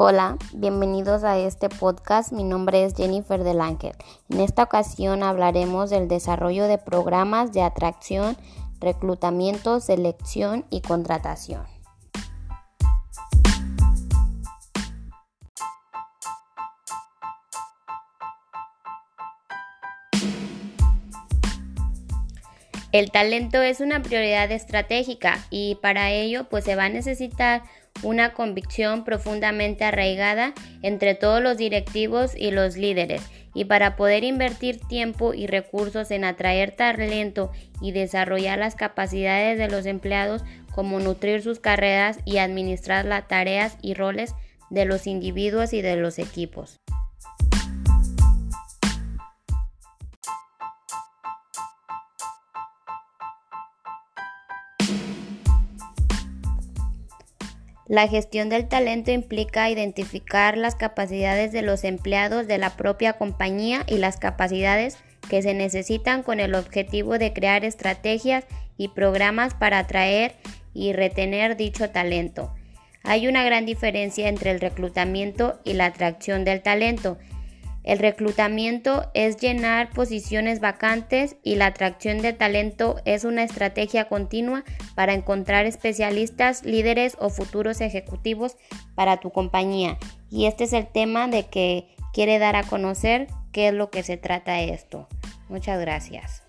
Hola, bienvenidos a este podcast. Mi nombre es Jennifer Del Ángel. En esta ocasión hablaremos del desarrollo de programas de atracción, reclutamiento, selección y contratación. El talento es una prioridad estratégica y para ello pues se va a necesitar una convicción profundamente arraigada entre todos los directivos y los líderes. Y para poder invertir tiempo y recursos en atraer talento y desarrollar las capacidades de los empleados, como nutrir sus carreras y administrar las tareas y roles de los individuos y de los equipos. La gestión del talento implica identificar las capacidades de los empleados de la propia compañía y las capacidades que se necesitan con el objetivo de crear estrategias y programas para atraer y retener dicho talento. Hay una gran diferencia entre el reclutamiento y la atracción del talento. El reclutamiento es llenar posiciones vacantes y la atracción de talento es una estrategia continua para encontrar especialistas, líderes o futuros ejecutivos para tu compañía. Y este es el tema de que quiere dar a conocer qué es lo que se trata esto. Muchas gracias.